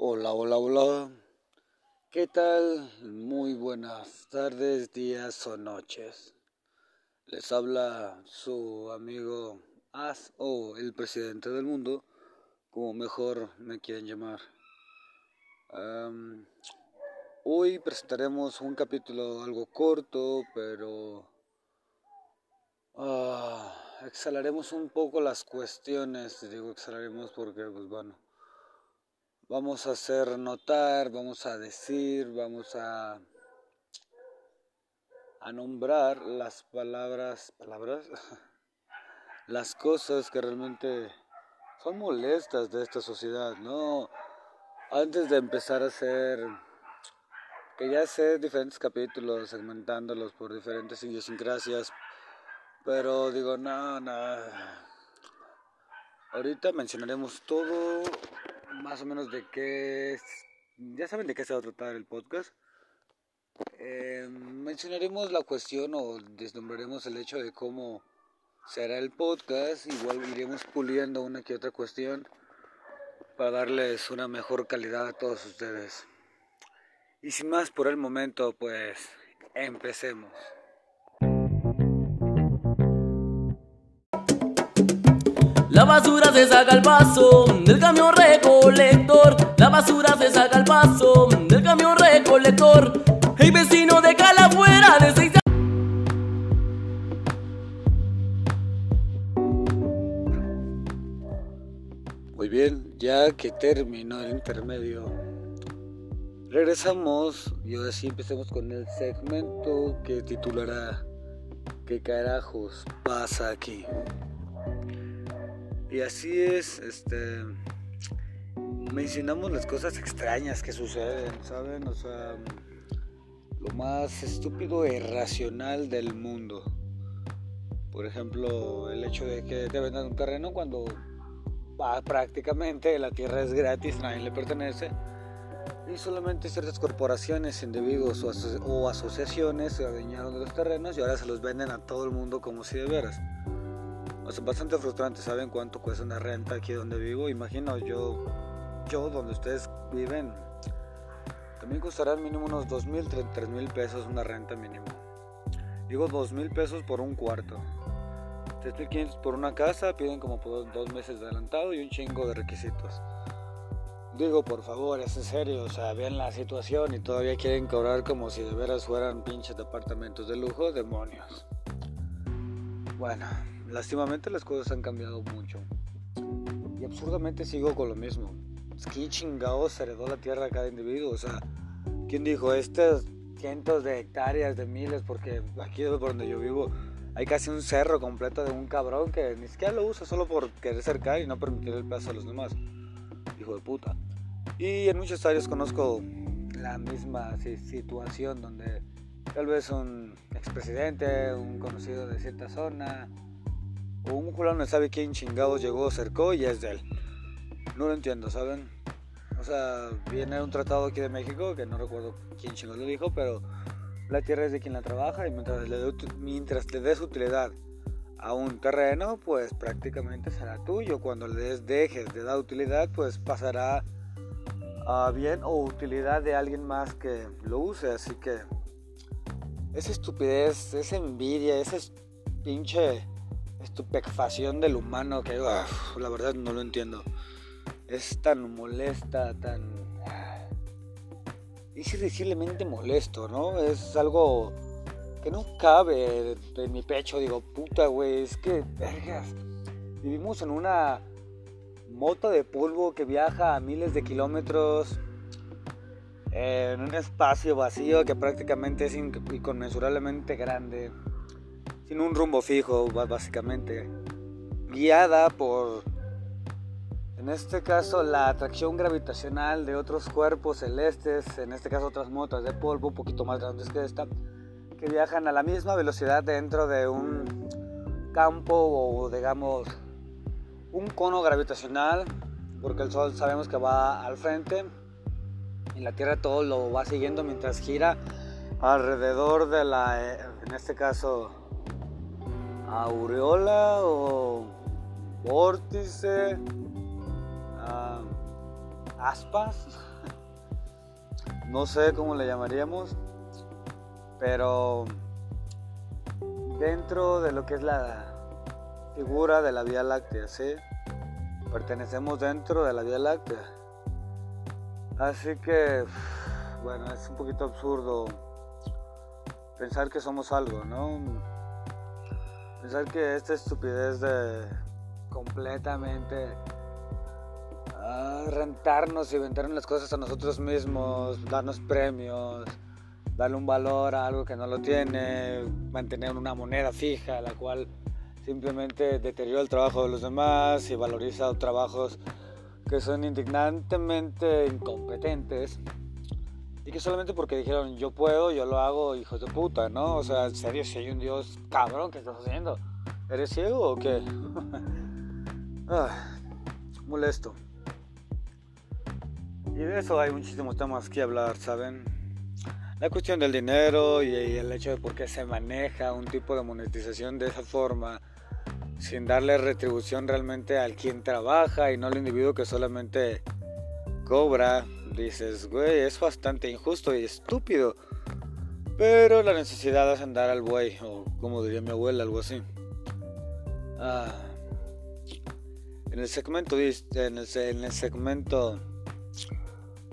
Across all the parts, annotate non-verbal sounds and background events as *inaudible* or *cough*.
Hola, hola, hola. ¿Qué tal? Muy buenas tardes, días o noches. Les habla su amigo As o el presidente del mundo, como mejor me quieren llamar. hoy presentaremos un capítulo algo corto, pero uh, exhalaremos un poco las cuestiones. Digo exhalaremos porque, pues bueno vamos a hacer notar, vamos a decir, vamos a, a nombrar las palabras, palabras, *laughs* las cosas que realmente son molestas de esta sociedad, ¿no? Antes de empezar a hacer, que ya sé diferentes capítulos, segmentándolos por diferentes idiosincrasias, pero digo, no, no. Ahorita mencionaremos todo más o menos de qué ya saben de qué se va a tratar el podcast. Eh, mencionaremos la cuestión o desnombraremos el hecho de cómo será el podcast. Igual iremos puliendo una que otra cuestión para darles una mejor calidad a todos ustedes. Y sin más por el momento, pues empecemos. La basura se saca al paso del camión recolector. La basura se saca al paso del camión recolector. Hey vecino de cala fuera de seis Muy bien, ya que terminó el intermedio, regresamos y ahora sí empecemos con el segmento que titulará ¿Qué carajos pasa aquí? Y así es, este mencionamos las cosas extrañas que suceden, ¿saben? O sea, lo más estúpido e irracional del mundo. Por ejemplo, el hecho de que te vendan un terreno cuando va, prácticamente la tierra es gratis, nadie le pertenece. Y solamente ciertas corporaciones, individuos o, o asociaciones se adueñaron de los terrenos y ahora se los venden a todo el mundo como si de veras bastante frustrante. ¿Saben cuánto cuesta una renta aquí donde vivo? Imagino yo, yo donde ustedes viven, también costará mínimo unos 2 mil, 3 mil pesos una renta mínimo. Digo 2 mil pesos por un cuarto. 3.500 por una casa, piden como por dos meses de adelantado y un chingo de requisitos. Digo, por favor, es en serio, o sea, vean la situación y todavía quieren cobrar como si de veras fueran pinches departamentos de lujo, demonios. Bueno, Lástimamente las cosas han cambiado mucho. Y absurdamente sigo con lo mismo. Es que chingados heredó la tierra a cada individuo. O sea, ¿quién dijo estas cientos de hectáreas, de miles? Porque aquí por donde yo vivo hay casi un cerro completo de un cabrón que ni siquiera lo usa solo por querer cercar y no permitir el paso a los demás. Hijo de puta. Y en muchas áreas conozco la misma situación donde tal vez un expresidente, un conocido de cierta zona, o un fulano no sabe quién chingados llegó, cercó y es de él. No lo entiendo, ¿saben? O sea, viene un tratado aquí de México, que no recuerdo quién chingados lo dijo, pero la tierra es de quien la trabaja y mientras le, mientras le des utilidad a un terreno, pues prácticamente será tuyo. Cuando le dejes de dar utilidad, pues pasará a bien o utilidad de alguien más que lo use. Así que esa estupidez, esa envidia, ese pinche estupefacción del humano que la verdad no lo entiendo. Es tan molesta, tan... Es irreduciblemente molesto, ¿no? Es algo que no cabe en mi pecho. Digo, puta, güey, es que, vergas, vivimos en una moto de polvo que viaja a miles de kilómetros en un espacio vacío que prácticamente es inconmensurablemente grande sin un rumbo fijo, básicamente, guiada por, en este caso, la atracción gravitacional de otros cuerpos celestes, en este caso otras motas de polvo un poquito más grandes que esta, que viajan a la misma velocidad dentro de un campo o digamos un cono gravitacional, porque el Sol sabemos que va al frente y la Tierra todo lo va siguiendo mientras gira alrededor de la, en este caso, aureola o vórtice, aspas. No sé cómo le llamaríamos, pero dentro de lo que es la figura de la Vía Láctea, ¿sí? Pertenecemos dentro de la Vía Láctea. Así que, bueno, es un poquito absurdo pensar que somos algo, ¿no? Pensar que esta estupidez de completamente rentarnos y vendernos las cosas a nosotros mismos, darnos premios, darle un valor a algo que no lo tiene, mantener una moneda fija, la cual simplemente deteriora el trabajo de los demás y valoriza trabajos que son indignantemente incompetentes y que solamente porque dijeron yo puedo, yo lo hago, hijos de puta, ¿no? O sea, en serio, si hay un Dios cabrón, ¿qué estás haciendo? ¿Eres ciego o qué? *laughs* ah, molesto. Y de eso hay muchísimos temas que hablar, ¿saben? La cuestión del dinero y, el hecho de por qué se maneja un tipo de monetización de esa forma, sin darle retribución realmente al quien trabaja y no al individuo que solamente cobra. Dices, güey, es bastante injusto y estúpido. Pero la necesidad es andar al buey, o como diría mi abuela, algo así. Ah, en el segmento, en el, en el segmento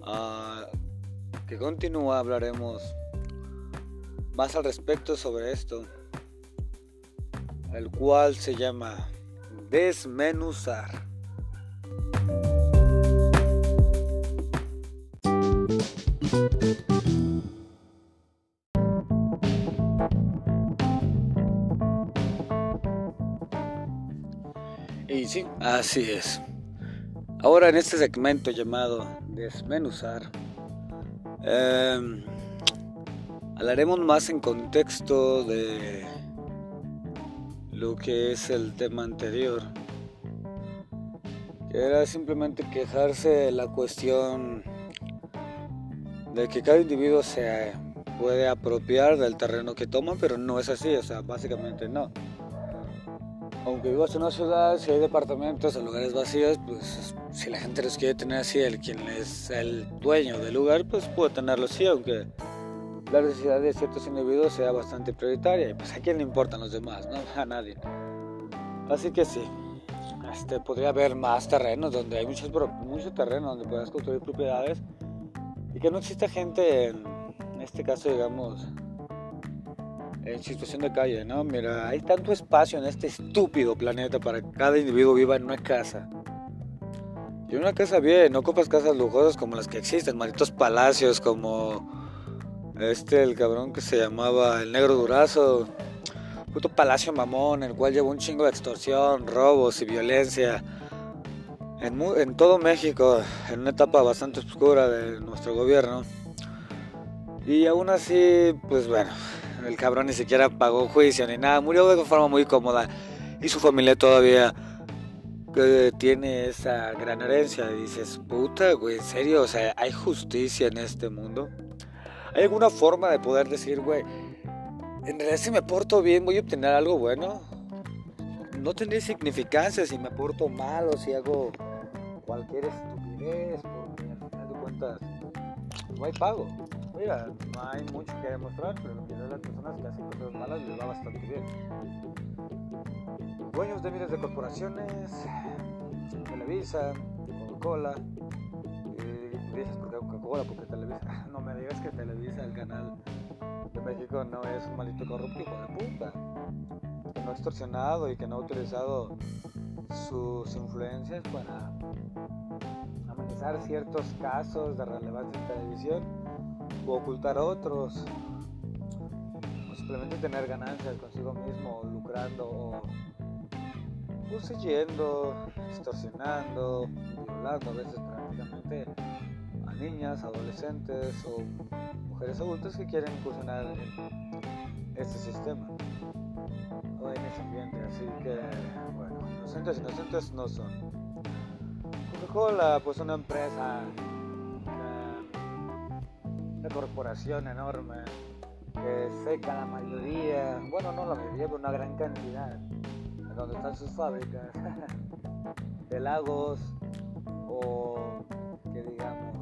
Ah, que continúa hablaremos más al respecto sobre esto, el cual se llama desmenuzar. Así es. Ahora en este segmento llamado desmenuzar, em, hablaremos más en contexto de lo que es el tema anterior, que era simplemente quejarse de la cuestión de que cada individuo se puede apropiar del terreno que toma, pero no es así, o sea, básicamente no aunque vivas en una ciudad, si hay departamentos en lugares vacíos, pues si la gente los quiere tener así, el quien es el dueño del lugar, pues puede tenerlo así, aunque la necesidad de ciertos individuos sea bastante prioritaria. Y pues a quién le importan los demás, ¿no? *laughs* A nadie. Así que sí, este, podría haber más terrenos donde hay muchos, mucho terreno donde puedas construir propiedades y que no exista gente, en este caso, digamos, en situación de calle, ¿no? Mira, hay tanto espacio en este estúpido planeta para que cada individuo viva en una casa. Y una casa bien, no ocupas casas lujosas como las que existen, malditos palacios como este, el cabrón que se llamaba el negro durazo. Puto palacio mamón, el cual llevó un chingo de extorsión, robos y violencia. En, en todo México, en una etapa bastante oscura de nuestro gobierno. Y aún así, pues bueno, el cabrón ni siquiera pagó juicio ni nada, murió de forma muy cómoda y su familia todavía eh, tiene esa gran herencia. Y dices, puta, güey, en serio, o sea, ¿hay justicia en este mundo? ¿Hay alguna forma de poder decir, güey, en realidad si me porto bien voy a obtener algo bueno? No tendría significancia si me porto mal o si hago cualquier estupidez, porque al final de cuentas no hay pago. Mira, no hay mucho que demostrar, pero en las personas que hacen cosas malas les va bastante bien. Dueños de miles de corporaciones, Televisa, Coca-Cola, eh, dices por Coca-Cola, porque Televisa, *laughs* no me digas que Televisa, el canal de México, no es un maldito corrupto hijo de puta, que no ha extorsionado y que no ha utilizado sus influencias para amenizar ciertos casos de relevancia en televisión o ocultar a otros, o simplemente tener ganancias consigo mismo, lucrando o poseyendo, extorsionando, violando a veces prácticamente a niñas, adolescentes o mujeres adultas que quieren incursionar en este sistema o en ese ambiente. Así que, bueno, inocentes, inocentes no son. Coca-Cola, pues una empresa corporación enorme que seca la mayoría, bueno, no la mayoría, pero una gran cantidad, donde están sus fábricas, *laughs* de lagos o que digamos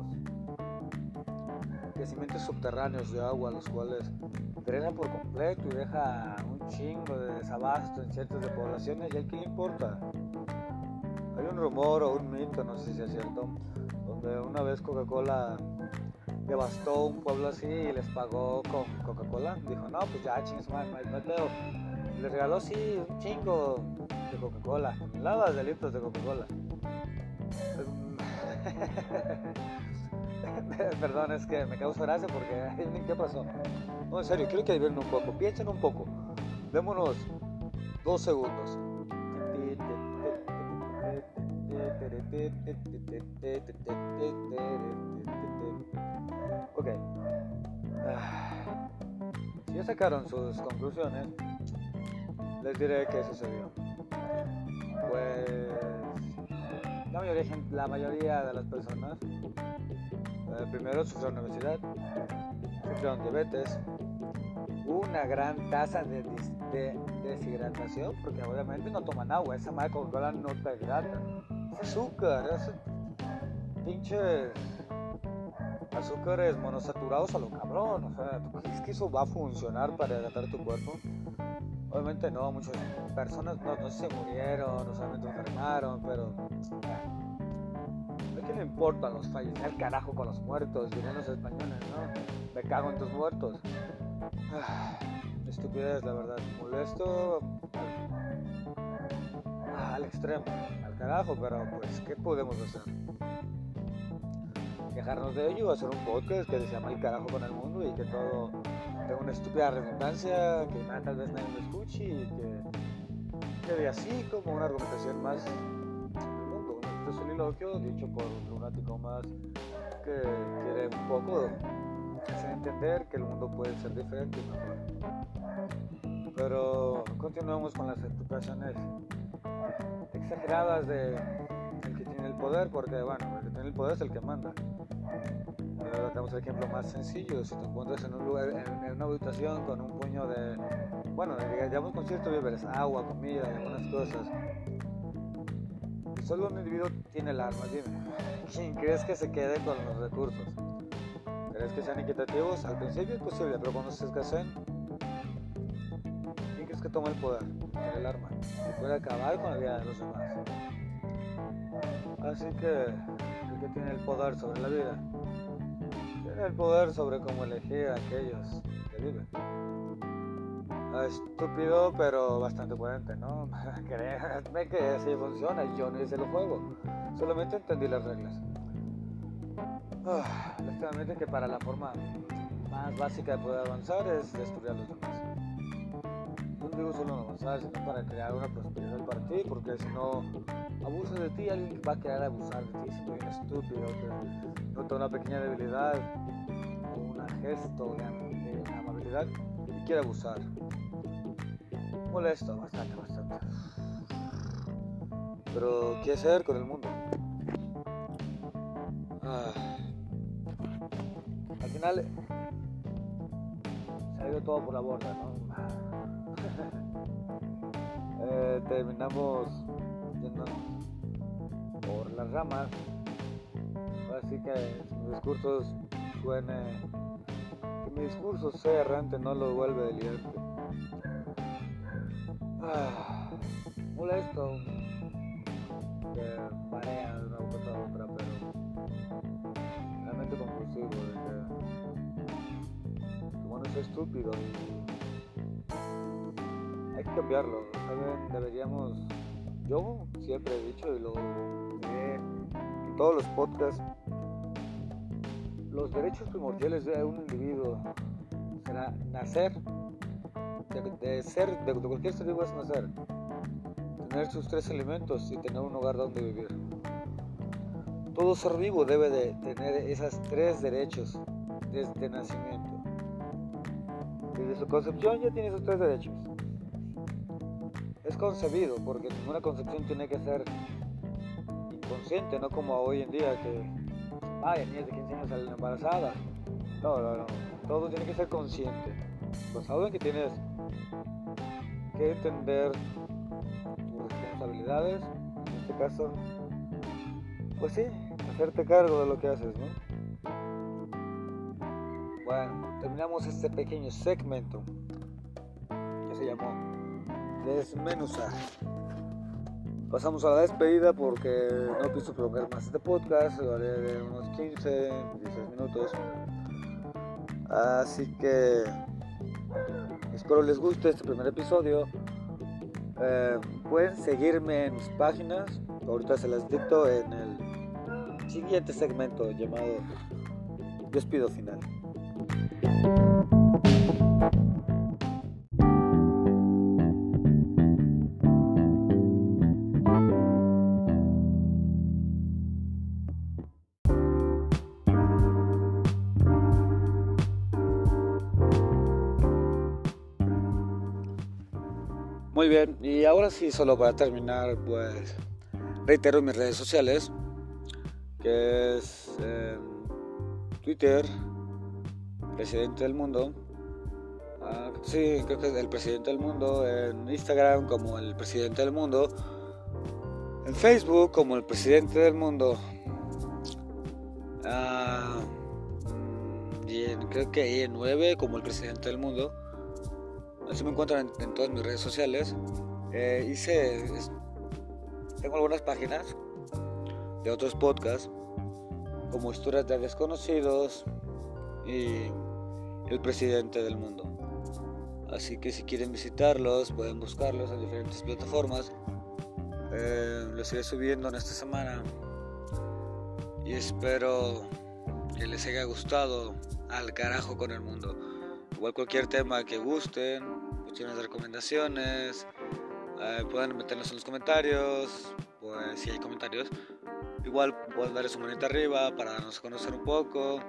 tanques subterráneos de agua, los cuales drenan por completo y deja un chingo de desabasto en ciertas de poblaciones y a quién importa. Hay un rumor o un mito, no sé si es cierto, donde una vez Coca-Cola devastó un pueblo así y les pagó con Coca-Cola. Dijo, no, pues ya, chingos, man, Mateo. Les regaló, sí, un chingo de Coca-Cola, toneladas de litros de Coca-Cola. *laughs* Perdón, es que me causa gracia porque, ¿qué pasó? No, en serio, quiero que adivinen un poco, piensen un poco. Démonos dos segundos. Ok. Si ya sacaron sus conclusiones, les diré qué sucedió. Pues la mayoría, la mayoría de las personas eh, primero sufrieron obesidad, sufrieron diabetes, una gran tasa de, deshidratación, porque obviamente no toman agua, esa madre Coca-Cola no te hidrata. Es azúcar, es azúcares monosaturados a lo cabrón. O sea, ¿tú crees que eso va a funcionar para hidratar tu cuerpo? Obviamente no, muchas personas no, se murieron, no solamente enfermaron, pero ¿a qué le importan los fallos? El carajo con los muertos, dirían los españoles, ¿no? Me cago en tus muertos. Ah, estupidez, la verdad. Molesto al extremo, al carajo, pero pues, ¿qué podemos hacer? Dejarnos de ello, hacer un podcast que se llama El carajo con el mundo y que todo tenga una estúpida redundancia, que tal vez nadie lo escuche y que quede así como una argumentación más del mundo, un soliloquio dicho por un lunático más que quiere un poco hacer entender que el mundo puede ser diferente y mejor. Pero continuamos con las explicaciones exageradas de el que tiene el poder, porque bueno, el que tiene el poder es el que manda. Ahora damos el ejemplo más sencillo, si te encuentras en un lugar, en, una habitación con un puño de, bueno, digamos con ciertos víveres, agua, comida algunas cosas, solo un individuo tiene el arma, dime, ¿quién crees que se quede con los recursos? ¿Crees que sean equitativos? Al principio es posible, pero cuando se escaseen, ¿quién crees que toma el poder? El arma. Y puede acabar con la vida de los demás. Así que que tiene el poder sobre la vida, tiene el poder sobre cómo elegir a aquellos que viven. Ah, estúpido, pero bastante coherente, ¿no? *laughs* Créanme que así funciona. Yo no hice el juego, solamente entendí las reglas. Ah, que para la forma más básica de poder avanzar es destruir a los demás. No digo solo avanzar, sino para crear una porque si no abusas de ti, alguien va a querer abusar de ti, si no estúpido, que nota una pequeña debilidad o un gesto de, amabilidad y quiere abusar. Molesto, bastante, bastante. Pero, ¿qué hacer con el mundo? final se ha ido todo por la borda, ¿no? Terminamos yendo por las ramas. Así que si mi discurso suene, que mi discurso sea errante, no lo vuelve delirante. Ah, molesto, que marea de una cosa a otra, pero realmente conclusivo de que es estúpido hay que cambiarlo. Deberíamos, yo siempre he dicho y lo diré en todos los podcasts, los derechos primordiales de un individuo será nacer, de, ser, de, cualquier ser vivo es nacer, tener sus tres elementos y tener un hogar donde vivir. Todo ser vivo debe de tener esos tres derechos desde nacimiento. Desde su concepción ya tiene sus tres derechos. Es concebido, porque ninguna concepción tiene que ser inconsciente, no como hoy en día que, vaya, niñas de 15 años salen embarazadas. No, no, no. Todo tiene que ser consciente. Basado en que tienes que entender tus responsabilidades, en este caso, pues sí, hacerte cargo de lo que haces, ¿no? bueno, terminamos este pequeño segmento que se llamó Desmenuzar. Pasamos a la despedida porque no pienso prolongar más este podcast, lo haré de unos 15, 16 minutos. Así que espero les guste este primer episodio. Eh, pueden seguirme en mis páginas, ahorita se las dicto en el siguiente segmento llamado Despido Final. Ahora sí, solo para terminar, pues reitero mis redes sociales, que es eh, Twitter, presidente del mundo. Ah, sí, creo que es el presidente del mundo. En Instagram como el presidente del mundo. En Facebook como el presidente del mundo. Ah, y en, creo que ahí en 9 como el presidente del mundo. Así me encuentran en, todas mis redes sociales. Eh, hice. Tengo algunas páginas de otros podcasts como historias de desconocidos y el presidente del mundo. Así que si quieren visitarlos, pueden buscarlos en diferentes plataformas. Eh, los iré subiendo en esta semana y espero que les haya gustado al carajo con el mundo. Igual cualquier tema que gusten, cuestiones de recomendaciones, eh, pueden meterlos en los comentarios, pues si hay comentarios, Igual pueden darle su manita arriba para darnos a conocer un poco.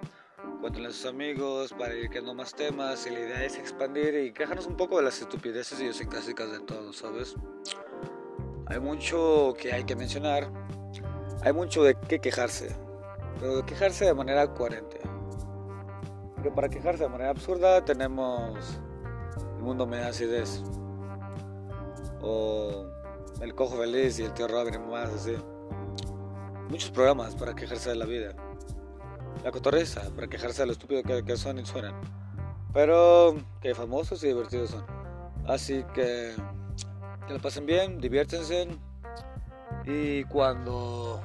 Cuéntenle a sus amigos para ir creando más temas. Y la idea es expandir y quejarnos un poco de las estupideces y idiosincrásicas de todos, ¿sabes? Hay mucho que hay que mencionar. Hay mucho de qué quejarse. Pero de quejarse de manera coherente. Porque para quejarse de manera absurda tenemos el mundo me da acidez. O el cojo feliz y el tío Robin más así muchos programas para quejarse de la vida. La cotorreza, para quejarse de lo estúpido que, son y suenan. Pero que famosos y divertidos son. Así que que lo pasen bien, diviértense. Y cuando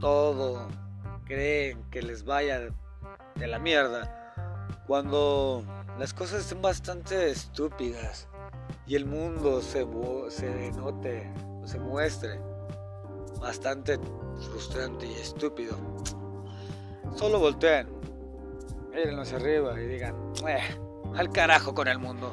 todo creen que les vaya de la mierda, cuando las cosas estén bastante estúpidas y el mundo se, se denote o se muestre bastante frustrante y estúpido. Solo volteen, miren hacia arriba y digan, eh, al carajo con el mundo.